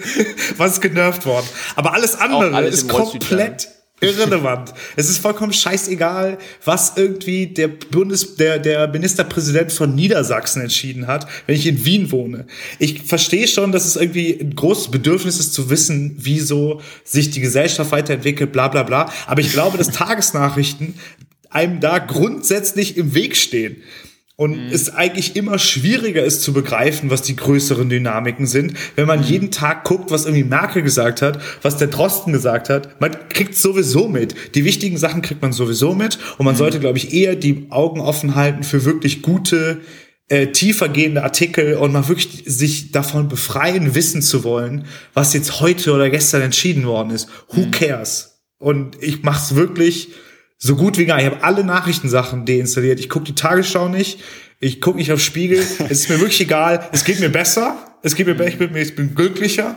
Was ist genervt worden? Aber alles andere alles ist komplett irrelevant. es ist vollkommen scheißegal, was irgendwie der Bundes, der, der Ministerpräsident von Niedersachsen entschieden hat, wenn ich in Wien wohne. Ich verstehe schon, dass es irgendwie ein großes Bedürfnis ist zu wissen, wieso sich die Gesellschaft weiterentwickelt, bla, bla, bla. Aber ich glaube, dass Tagesnachrichten einem da grundsätzlich im Weg stehen und mhm. es eigentlich immer schwieriger ist zu begreifen, was die größeren Dynamiken sind, wenn man mhm. jeden Tag guckt, was irgendwie Merkel gesagt hat, was der Drosten gesagt hat. Man kriegt sowieso mit. Die wichtigen Sachen kriegt man sowieso mit und man mhm. sollte, glaube ich, eher die Augen offen halten für wirklich gute äh, tiefergehende Artikel und mal wirklich sich davon befreien, wissen zu wollen, was jetzt heute oder gestern entschieden worden ist. Who mhm. cares? Und ich mach's wirklich so gut wie gar nicht. Ich habe alle Nachrichtensachen deinstalliert. Ich gucke die Tagesschau nicht. Ich gucke nicht auf Spiegel. es ist mir wirklich egal. Es geht mir besser. Es geht mir besser. Ich bin, ich bin glücklicher.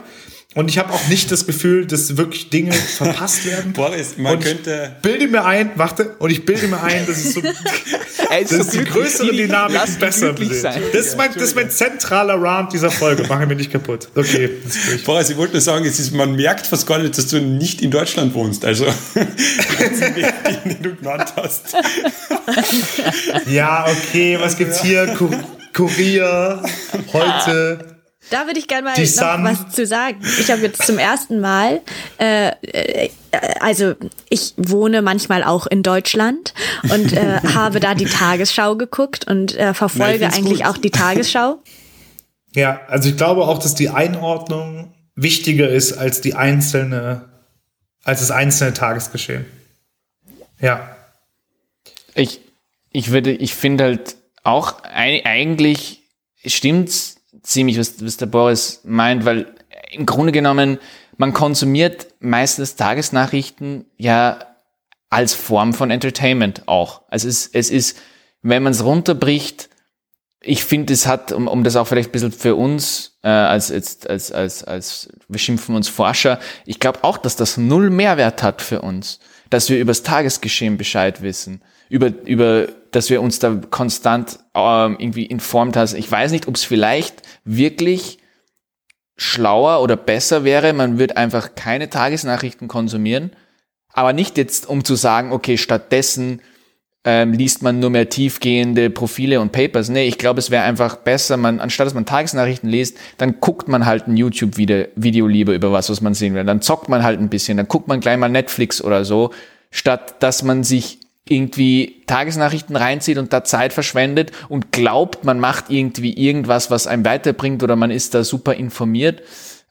Und ich habe auch nicht das Gefühl, dass wirklich Dinge verpasst werden. Boris, man und könnte. Bilde mir ein, warte, und ich bilde mir ein, dass es so. Ey, dass so die größere Dynamik besser wird. Das ist, mein, das ist mein zentraler Rant dieser Folge. Machen wir nicht kaputt. Okay. Boris, ich wollte nur sagen, es ist, man merkt fast gar nicht, dass du nicht in Deutschland wohnst. Also, den du genannt hast. ja, okay, was gibt's hier? Kurier, heute. Da würde ich gerne mal noch was zu sagen. Ich habe jetzt zum ersten Mal, äh, äh, also ich wohne manchmal auch in Deutschland und äh, habe da die Tagesschau geguckt und äh, verfolge Nein, eigentlich gut. auch die Tagesschau. Ja, also ich glaube auch, dass die Einordnung wichtiger ist als die einzelne, als das einzelne Tagesgeschehen. Ja. Ich, ich würde, ich finde halt auch eigentlich stimmt's ziemlich, was, was der Boris meint, weil im Grunde genommen, man konsumiert meistens Tagesnachrichten ja als Form von Entertainment auch. Also es, es ist, wenn man es runterbricht, ich finde, es hat, um, um das auch vielleicht ein bisschen für uns, äh, als, als, als, als, als, wir schimpfen uns Forscher, ich glaube auch, dass das null Mehrwert hat für uns, dass wir über das Tagesgeschehen Bescheid wissen, über, über, dass wir uns da konstant ähm, irgendwie informt haben. Ich weiß nicht, ob es vielleicht wirklich schlauer oder besser wäre, man würde einfach keine Tagesnachrichten konsumieren, aber nicht jetzt, um zu sagen, okay, stattdessen ähm, liest man nur mehr tiefgehende Profile und Papers. Nee, ich glaube, es wäre einfach besser, man, anstatt dass man Tagesnachrichten liest, dann guckt man halt ein YouTube-Video lieber über was, was man sehen will. Dann zockt man halt ein bisschen, dann guckt man gleich mal Netflix oder so, statt dass man sich irgendwie Tagesnachrichten reinzieht und da Zeit verschwendet und glaubt, man macht irgendwie irgendwas, was einem weiterbringt oder man ist da super informiert.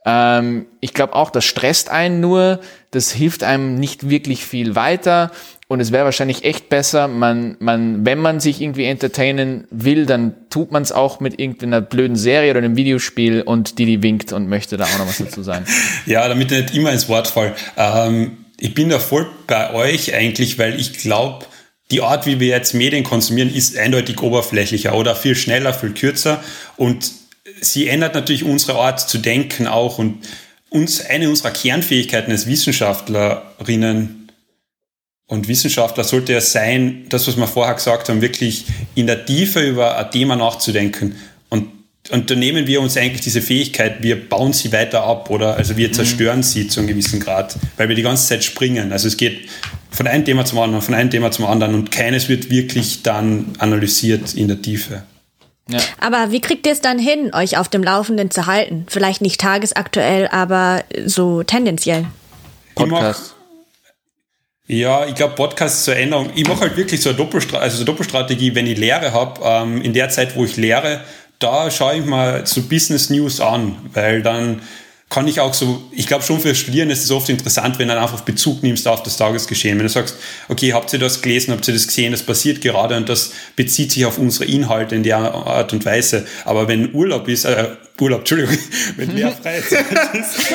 Ähm, ich glaube auch, das stresst einen nur, das hilft einem nicht wirklich viel weiter und es wäre wahrscheinlich echt besser, man, man, wenn man sich irgendwie entertainen will, dann tut man es auch mit irgendeiner blöden Serie oder einem Videospiel und die, winkt und möchte da auch noch was dazu sagen. ja, damit ich nicht immer ins Wort fall. Ähm ich bin da voll bei euch eigentlich, weil ich glaube, die Art, wie wir jetzt Medien konsumieren, ist eindeutig oberflächlicher oder viel schneller, viel kürzer. Und sie ändert natürlich unsere Art zu denken auch. Und uns, eine unserer Kernfähigkeiten als Wissenschaftlerinnen und Wissenschaftler sollte es sein, das, was wir vorher gesagt haben, wirklich in der Tiefe über ein Thema nachzudenken. Und da nehmen wir uns eigentlich diese Fähigkeit, wir bauen sie weiter ab oder also wir zerstören mhm. sie zu einem gewissen Grad, weil wir die ganze Zeit springen. Also es geht von einem Thema zum anderen, von einem Thema zum anderen und keines wird wirklich dann analysiert in der Tiefe. Ja. Aber wie kriegt ihr es dann hin, euch auf dem Laufenden zu halten? Vielleicht nicht tagesaktuell, aber so tendenziell. Podcast. Ich ja, ich glaube, Podcast zur Änderung. Ich mache halt wirklich so eine, Doppelstra also so eine Doppelstrategie, wenn ich Lehre habe, ähm, in der Zeit, wo ich lehre, da schaue ich mal so Business News an, weil dann kann ich auch so, ich glaube schon für Studieren ist es oft interessant, wenn du einfach Bezug nimmst auf das Tagesgeschehen. Wenn du sagst, okay, habt ihr das gelesen, habt ihr das gesehen, das passiert gerade und das bezieht sich auf unsere Inhalte in der Art und Weise. Aber wenn Urlaub ist, äh, Urlaub, Entschuldigung, wenn mehr Freizeit ist.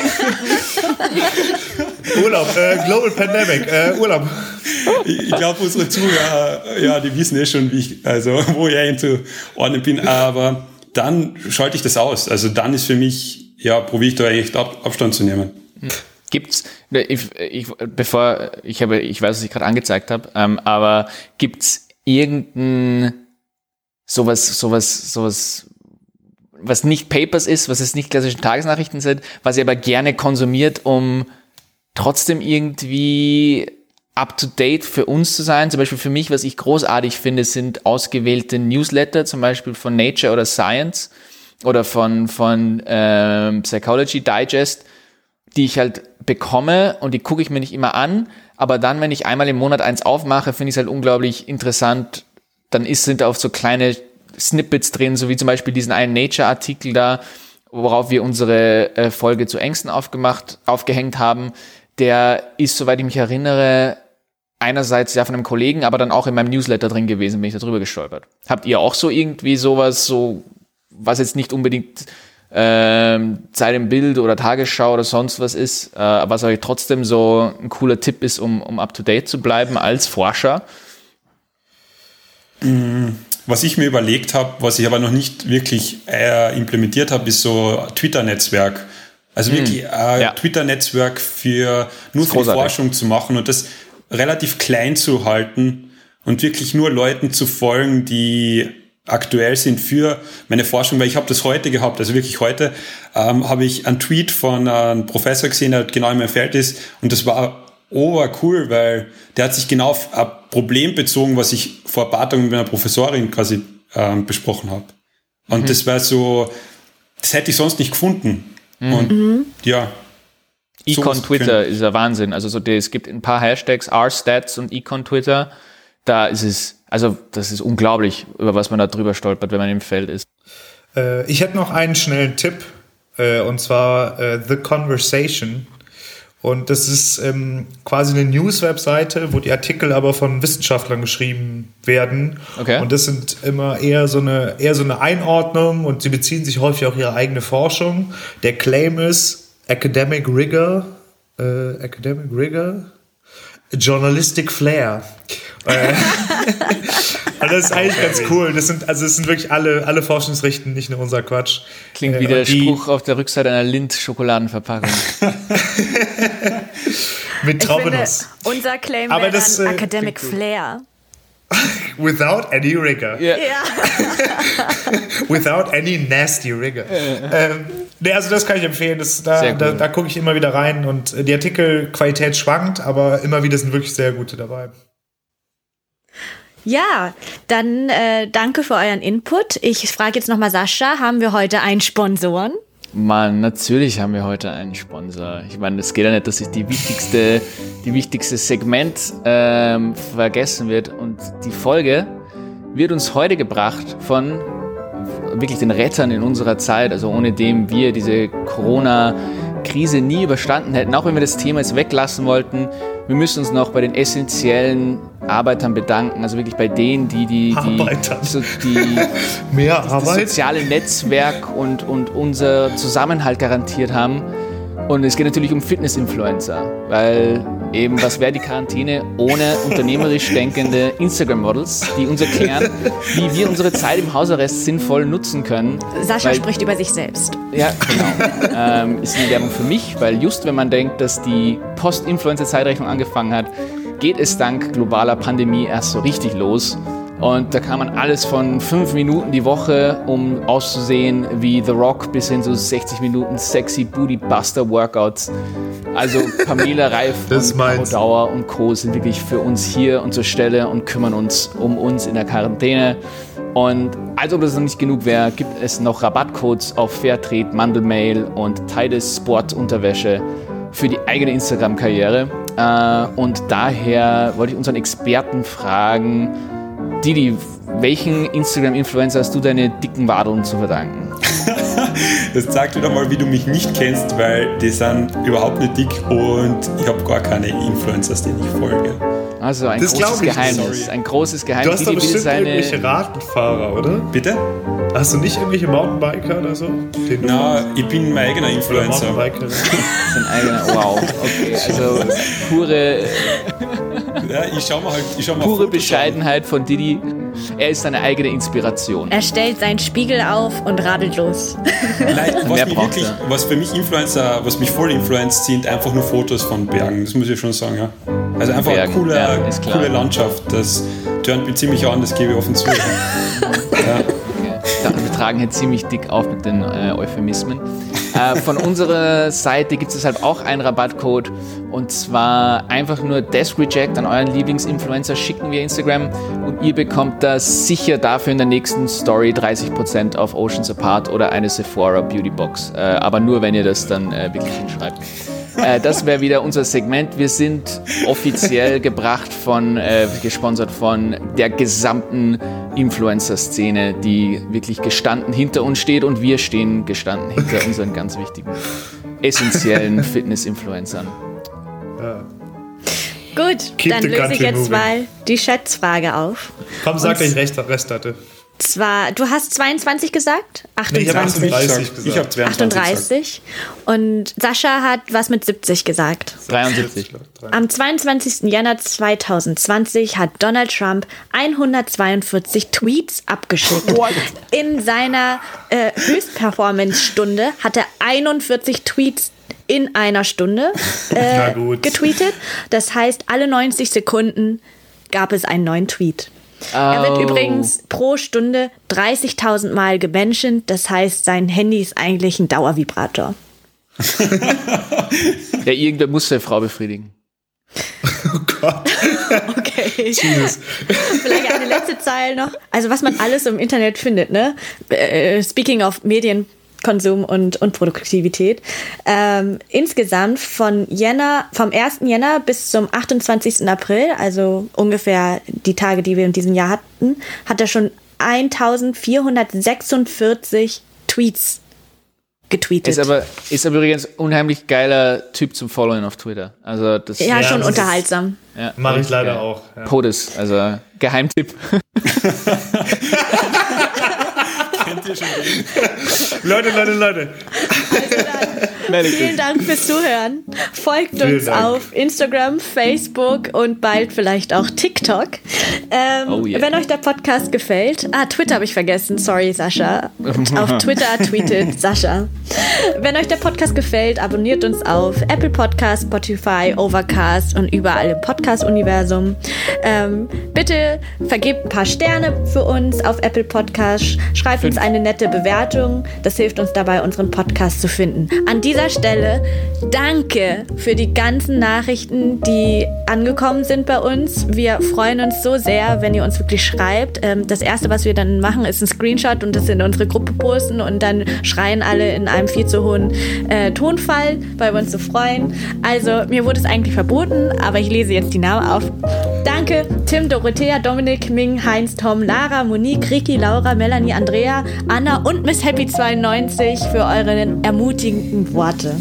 Urlaub, äh, Global Pandemic, äh, Urlaub. Ich, ich glaube, unsere Zuhörer, ja, die wissen eh schon, wie ich, also, wo ich einzuordnen bin, aber dann schalte ich das aus. Also dann ist für mich, ja, probiere ich da echt Ab Abstand zu nehmen. Gibt's, ich, ich, bevor, ich habe, ich weiß, was ich gerade angezeigt habe, ähm, aber gibt's irgendein sowas, sowas, sowas, was nicht Papers ist, was es nicht klassische Tagesnachrichten sind, was ihr aber gerne konsumiert, um trotzdem irgendwie up-to-date für uns zu sein. Zum Beispiel für mich, was ich großartig finde, sind ausgewählte Newsletter, zum Beispiel von Nature oder Science oder von, von ähm, Psychology Digest, die ich halt bekomme und die gucke ich mir nicht immer an. Aber dann, wenn ich einmal im Monat eins aufmache, finde ich es halt unglaublich interessant. Dann ist, sind da oft so kleine Snippets drin, so wie zum Beispiel diesen einen Nature-Artikel da, worauf wir unsere äh, Folge zu Ängsten aufgemacht, aufgehängt haben. Der ist, soweit ich mich erinnere, einerseits ja von einem Kollegen, aber dann auch in meinem Newsletter drin gewesen, bin ich darüber gestolpert. Habt ihr auch so irgendwie sowas, so was jetzt nicht unbedingt ähm, Zeit im Bild oder Tagesschau oder sonst was ist, äh, was euch trotzdem so ein cooler Tipp ist, um, um up to date zu bleiben als Forscher? Mm, was ich mir überlegt habe, was ich aber noch nicht wirklich äh, implementiert habe, ist so Twitter-Netzwerk. Also wirklich hm. äh, ja. Twitter-Netzwerk für nur für die Forschung zu machen und das relativ klein zu halten und wirklich nur Leuten zu folgen, die aktuell sind für meine Forschung, weil ich habe das heute gehabt, also wirklich heute ähm, habe ich einen Tweet von einem Professor gesehen, der genau in meinem Feld ist und das war ober cool, weil der hat sich genau auf ein Problem bezogen, was ich vor ein paar Tagen mit meiner Professorin quasi ähm, besprochen habe. Und mhm. das war so, das hätte ich sonst nicht gefunden. Mhm. Und mhm. ja. Econ Twitter ist ein Wahnsinn. Also so, es gibt ein paar Hashtags, R-Stats und Econ Twitter. Da ist es, also das ist unglaublich, über was man da drüber stolpert, wenn man im Feld ist. Äh, ich hätte noch einen schnellen Tipp, äh, und zwar äh, The Conversation. Und das ist ähm, quasi eine News-Webseite, wo die Artikel aber von Wissenschaftlern geschrieben werden. Okay. Und das sind immer eher so eine eher so eine Einordnung und sie beziehen sich häufig auf ihre eigene Forschung. Der Claim ist Academic Rigor, äh, Academic Rigor, Journalistic Flair. Äh, und das ist eigentlich ganz cool. Das sind, also es sind wirklich alle, alle Forschungsrichten, nicht nur unser Quatsch. Klingt äh, wie der Spruch auf der Rückseite einer Lind-Schokoladenverpackung. Mit Traubenuss. Unser Claim wäre das, äh, Academic Flair. Without any rigor. Yeah. Yeah. Without any nasty rigor. ähm, nee, also das kann ich empfehlen. Das, da da, da gucke ich immer wieder rein und die Artikelqualität schwankt, aber immer wieder sind wirklich sehr gute dabei. Ja, dann äh, danke für euren Input. Ich frage jetzt nochmal Sascha, haben wir heute einen Sponsoren? Mann, natürlich haben wir heute einen Sponsor. Ich meine, es geht ja nicht, dass es die wichtigste, die wichtigste Segment ähm, vergessen wird. Und die Folge wird uns heute gebracht von wirklich den Rettern in unserer Zeit, also ohne dem wir diese Corona-Krise nie überstanden hätten, auch wenn wir das Thema jetzt weglassen wollten. Wir müssen uns noch bei den essentiellen Arbeitern bedanken, also wirklich bei denen, die die, die, so die Mehr das, das soziale Netzwerk und, und unser Zusammenhalt garantiert haben. Und es geht natürlich um Fitness-Influencer, weil eben, was wäre die Quarantäne ohne unternehmerisch denkende Instagram-Models, die uns erklären, wie wir unsere Zeit im Hausarrest sinnvoll nutzen können. Sascha weil, spricht über sich selbst. Ja, genau. ähm, ist eine Werbung für mich, weil just wenn man denkt, dass die Post-Influencer-Zeitrechnung angefangen hat, geht es dank globaler Pandemie erst so richtig los. Und da kann man alles von fünf Minuten die Woche, um auszusehen wie The Rock, bis hin zu 60 Minuten sexy Booty Buster Workouts. Also Pamela Reif und Caro Dauer und Co. sind wirklich für uns hier und zur Stelle und kümmern uns um uns in der Quarantäne. Und als ob das noch nicht genug wäre, gibt es noch Rabattcodes auf Fairtrade, Mandelmail und Tides Sport Unterwäsche für die eigene Instagram-Karriere. Äh, und daher wollte ich unseren Experten fragen, Didi, welchen Instagram-Influencer hast du deine dicken Wadeln zu verdanken? das zeigt wieder mal, wie du mich nicht kennst, weil die sind überhaupt nicht dick und ich habe gar keine Influencers, denen ich folge. Also ein das großes Geheimnis. Sorry. Ein großes Geheimnis. Du hast doch bestimmt seine... irgendwelche Radfahrer, oder? Bitte? Hast du nicht irgendwelche Mountainbiker oder so? Na, ich bin mein eigener Influencer. Mountainbiker. Sein eigener, wow. Okay, also pure ja, ich schau mal halt, ich schau mal Pure Fotos Bescheidenheit an. von Didi. Er ist seine eigene Inspiration. Er stellt seinen Spiegel auf und radelt los. Nein, was, mich wirklich, was für mich Influencer, was mich voll influenzt, sind einfach nur Fotos von Bergen. Das muss ich schon sagen, ja. Also einfach Bergen, eine coole, ja, coole Landschaft. Das tönt mich ziemlich an, das gebe ich offen zu. ja. Okay. Wir tragen hier ziemlich dick auf mit den äh, Euphemismen. Äh, von unserer Seite gibt es deshalb auch einen Rabattcode und zwar einfach nur Desk Reject an euren Lieblingsinfluencer schicken via Instagram und ihr bekommt das sicher dafür in der nächsten Story 30% auf Oceans Apart oder eine Sephora Beauty Box. Äh, aber nur, wenn ihr das dann äh, wirklich hinschreibt. Äh, das wäre wieder unser Segment. Wir sind offiziell gebracht von, äh, gesponsert von der gesamten Influencer-Szene, die wirklich gestanden hinter uns steht und wir stehen gestanden hinter unseren ganz wichtigen, essentiellen Fitness-Influencern. Ja. Gut, Keep dann löse ich jetzt moving. mal die Schätzfrage auf. Komm, sag gleich Rest, Rest hatte. Zwar, du hast 22 gesagt? 28. Nee, ich habe 38 gesagt. Ich habe 38. Und Sascha hat was mit 70 gesagt. 73. Am 22. Januar 2020 hat Donald Trump 142 Tweets abgeschickt. What? In seiner äh, Höchstperformance-Stunde hat er 41 Tweets in einer Stunde äh, getweetet. Das heißt, alle 90 Sekunden gab es einen neuen Tweet. Oh. Er wird oh. übrigens pro Stunde 30.000 Mal gemenschent. Das heißt, sein Handy ist eigentlich ein Dauervibrator. ja, irgendwer muss seine Frau befriedigen. Oh Gott. okay. Jesus. Vielleicht eine letzte Zeile noch. Also was man alles im Internet findet, ne? Äh, speaking of Medienkonsum und, und Produktivität. Ähm, insgesamt von Jänner, vom 1. Jänner bis zum 28. April, also ungefähr die Tage, die wir in diesem Jahr hatten, hat er schon 1446 Tweets getweetet. Ist aber, ist aber übrigens unheimlich geiler Typ zum Followen auf Twitter. Also das ja, ja schon unterhaltsam. Ja, Mache ich leider geil. auch. Ja. POTUS, also Geheimtipp. Ihr schon Leute, Leute, Leute. Also vielen Dank fürs Zuhören. Folgt vielen uns Dank. auf Instagram, Facebook und bald vielleicht auch TikTok. Ähm, oh yeah. Wenn euch der Podcast gefällt, ah, Twitter habe ich vergessen, sorry Sascha. auf Twitter tweetet Sascha. Wenn euch der Podcast gefällt, abonniert uns auf Apple Podcast, Spotify, Overcast und überall im Podcast-Universum. Ähm, bitte vergebt ein paar Sterne für uns auf Apple Podcast. Schreibt uns eine nette Bewertung. Das hilft uns dabei, unseren Podcast zu finden. An dieser Stelle danke für die ganzen Nachrichten, die angekommen sind bei uns. Wir freuen uns so sehr, wenn ihr uns wirklich schreibt. Ähm, das erste, was wir dann machen, ist ein Screenshot und das in unsere Gruppe posten und dann schreien alle in einem viel zu hohen äh, Tonfall, weil wir uns so freuen. Also mir wurde es eigentlich verboten, aber ich lese jetzt die Namen auf. Danke Tim, Dorothea, Dominik, Ming, Heinz, Tom, Lara, Monique, Ricky, Laura, Melanie, Andrea, Anna und Miss Happy 92 für eure ermutigenden Worte.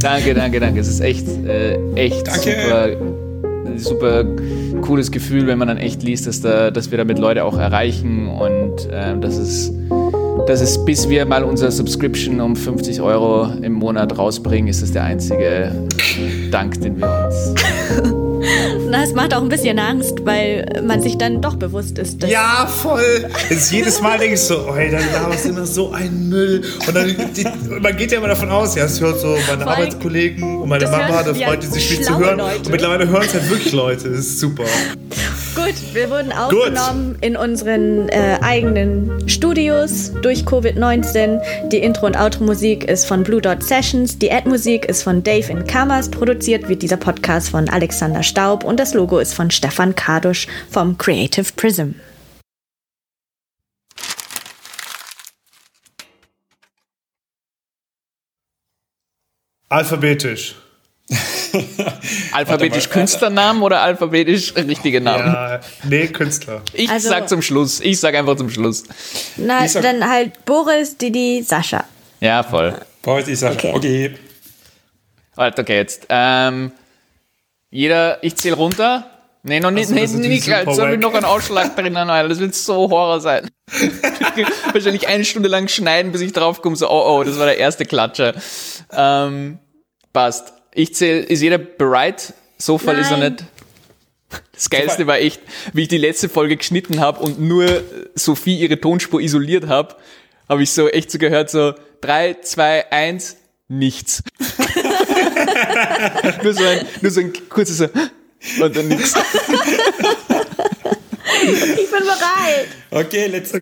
Danke, danke, danke. Es ist echt, äh, echt danke. super, super cooles Gefühl, wenn man dann echt liest, dass, da, dass wir damit Leute auch erreichen und äh, dass es das ist, bis wir mal unser Subscription um 50 Euro im Monat rausbringen, ist das der einzige Dank, den wir uns Das macht auch ein bisschen Angst, weil man sich dann doch bewusst ist. Dass ja, voll. Jetzt jedes Mal denke ich so, oh, da laberst immer so ein Müll. Und dann, die, man geht ja immer davon aus, ja, es hört so meine Voll. Arbeitskollegen und meine Mama, da freut die sich viel zu hören. Leute. Und mittlerweile hören es halt wirklich Leute. Das ist super. Gut, wir wurden aufgenommen Gut. in unseren äh, eigenen Studios durch Covid-19. Die Intro- und Outro-Musik ist von Blue Dot Sessions. Die Ad-Musik ist von Dave in Kammers. Produziert wird dieser Podcast von Alexander Staub und das Logo ist von Stefan Kadusch vom Creative Prism. Alphabetisch. alphabetisch Künstlernamen oder alphabetisch richtige Namen? Ja, nee, Künstler. Ich also, sag zum Schluss. Ich sag einfach zum Schluss. Na, sag, dann halt Boris, Didi, Sascha. Ja, voll. Boris, ich sag, okay. okay. Halt, okay, jetzt. Ähm, jeder, ich zähle runter. Nee, noch nicht, also, nee, nicht gleich. Jetzt habe ich noch einen Ausschlag drinnen, Alter. Das wird so Horror sein. Wahrscheinlich eine Stunde lang schneiden, bis ich draufkomme, so, oh, oh, das war der erste Klatscher. Ähm, passt. Ich zähle, ist jeder bereit? So Fall ist er nicht. Das Geilste war echt, wie ich die letzte Folge geschnitten habe und nur Sophie ihre Tonspur isoliert habe, habe ich so echt so gehört, so drei, zwei, eins, nichts. nur, so ein, nur so ein kurzes so, und dann nichts. Ich bin bereit. Okay, let's